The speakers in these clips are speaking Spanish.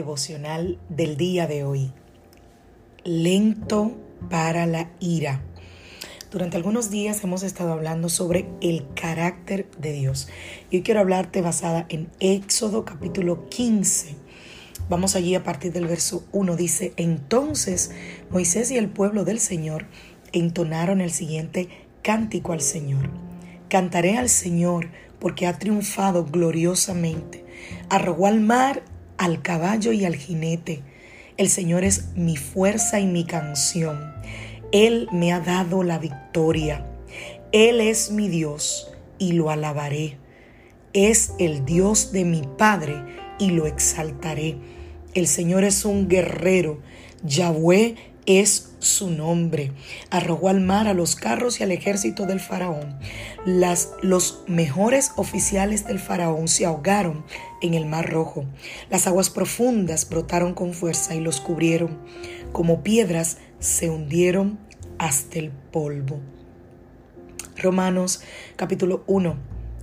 Devocional del día de hoy. Lento para la ira. Durante algunos días hemos estado hablando sobre el carácter de Dios. Y hoy quiero hablarte basada en Éxodo capítulo 15. Vamos allí a partir del verso 1. Dice, entonces Moisés y el pueblo del Señor entonaron el siguiente cántico al Señor. Cantaré al Señor porque ha triunfado gloriosamente. Arrogó al mar, al caballo y al jinete. El Señor es mi fuerza y mi canción. Él me ha dado la victoria. Él es mi Dios y lo alabaré. Es el Dios de mi Padre y lo exaltaré. El Señor es un guerrero. Yahweh es su nombre. Arrojó al mar a los carros y al ejército del faraón. Las, los mejores oficiales del faraón se ahogaron en el mar rojo. Las aguas profundas brotaron con fuerza y los cubrieron. Como piedras se hundieron hasta el polvo. Romanos capítulo 1,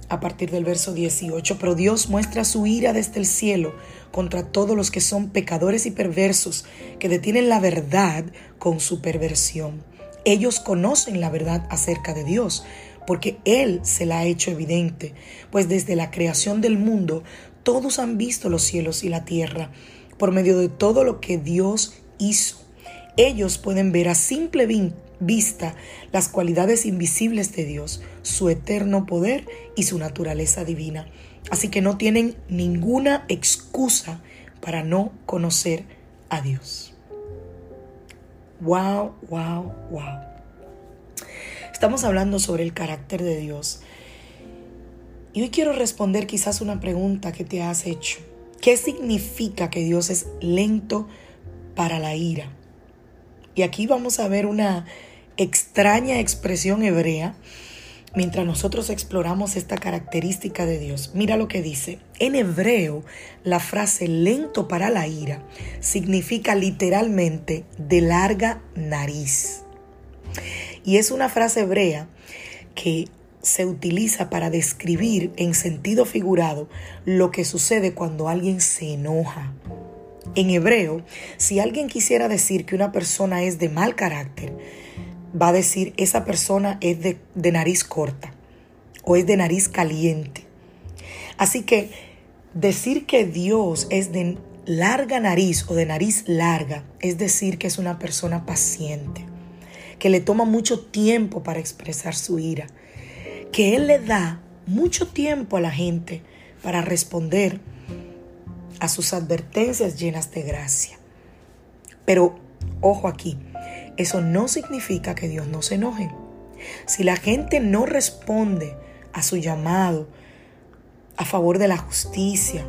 a partir del verso 18. Pero Dios muestra su ira desde el cielo contra todos los que son pecadores y perversos, que detienen la verdad con su perversión. Ellos conocen la verdad acerca de Dios, porque Él se la ha hecho evidente, pues desde la creación del mundo todos han visto los cielos y la tierra, por medio de todo lo que Dios hizo ellos pueden ver a simple vista las cualidades invisibles de Dios, su eterno poder y su naturaleza divina. Así que no tienen ninguna excusa para no conocer a Dios. Wow, wow, wow. Estamos hablando sobre el carácter de Dios. Y hoy quiero responder quizás una pregunta que te has hecho. ¿Qué significa que Dios es lento para la ira? Y aquí vamos a ver una extraña expresión hebrea mientras nosotros exploramos esta característica de Dios. Mira lo que dice. En hebreo, la frase lento para la ira significa literalmente de larga nariz. Y es una frase hebrea que se utiliza para describir en sentido figurado lo que sucede cuando alguien se enoja en hebreo, si alguien quisiera decir que una persona es de mal carácter, va a decir esa persona es de, nariz corta o es de nariz caliente. Así que decir que Dios es de larga nariz o de nariz larga es decir que es una persona paciente, que le toma mucho tiempo para expresar su ira, que Él le da mucho tiempo a la gente para responder a sus advertencias llenas de gracia. Pero, ojo aquí, eso no significa que Dios no se enoje. Si la gente no responde a su llamado a favor de la justicia,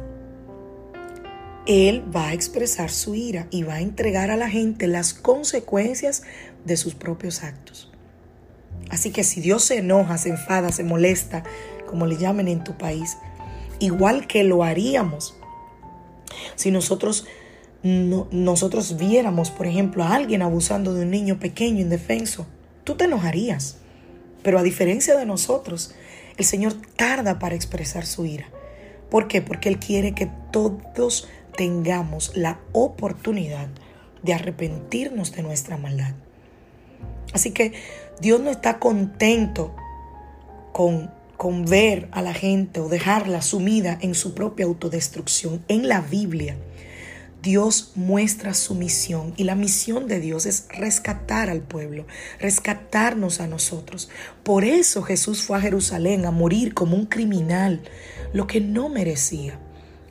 Él va a expresar su ira y va a entregar a la gente las consecuencias de sus propios actos. Así que si Dios se enoja, se enfada, se molesta, como le llamen en tu país, igual que lo haríamos si nosotros, nosotros viéramos, por ejemplo, a alguien abusando de un niño pequeño, indefenso, tú te enojarías. Pero a diferencia de nosotros, el Señor tarda para expresar su ira. ¿Por qué? Porque Él quiere que todos tengamos la oportunidad de arrepentirnos de nuestra maldad. Así que Dios no está contento con con ver a la gente o dejarla sumida en su propia autodestrucción. En la Biblia, Dios muestra su misión y la misión de Dios es rescatar al pueblo, rescatarnos a nosotros. Por eso Jesús fue a Jerusalén a morir como un criminal, lo que no merecía.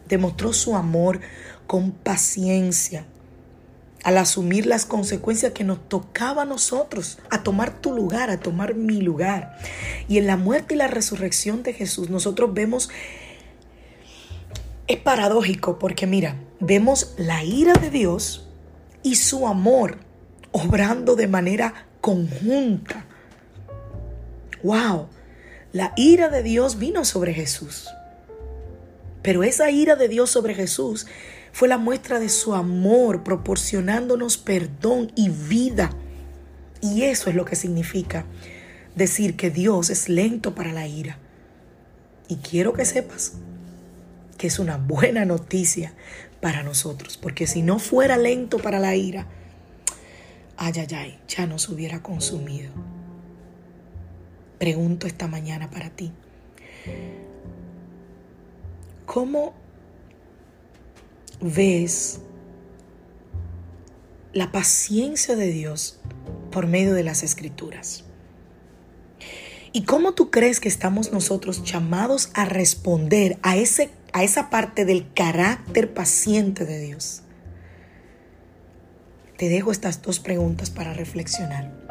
Demostró su amor con paciencia al asumir las consecuencias que nos tocaba a nosotros, a tomar tu lugar, a tomar mi lugar. Y en la muerte y la resurrección de Jesús nosotros vemos, es paradójico porque mira, vemos la ira de Dios y su amor obrando de manera conjunta. ¡Wow! La ira de Dios vino sobre Jesús. Pero esa ira de Dios sobre Jesús fue la muestra de su amor, proporcionándonos perdón y vida. Y eso es lo que significa decir que Dios es lento para la ira. Y quiero que sepas que es una buena noticia para nosotros, porque si no fuera lento para la ira, ay, ay, ay, ya nos hubiera consumido. Pregunto esta mañana para ti, ¿cómo ves la paciencia de Dios por medio de las escrituras? ¿Y cómo tú crees que estamos nosotros llamados a responder a, ese, a esa parte del carácter paciente de Dios? Te dejo estas dos preguntas para reflexionar.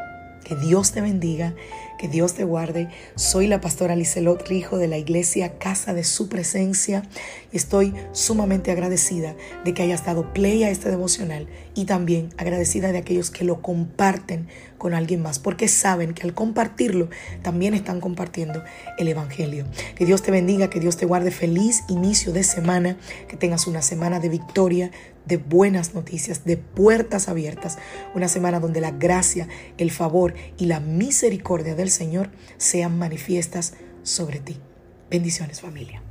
Que Dios te bendiga, que Dios te guarde. Soy la pastora Liselot Rijo de la iglesia Casa de Su Presencia y estoy sumamente agradecida de que hayas dado play a este devocional y también agradecida de aquellos que lo comparten con alguien más, porque saben que al compartirlo también están compartiendo el Evangelio. Que Dios te bendiga, que Dios te guarde feliz inicio de semana, que tengas una semana de victoria, de buenas noticias, de puertas abiertas, una semana donde la gracia, el favor y la misericordia del Señor sean manifiestas sobre ti. Bendiciones familia.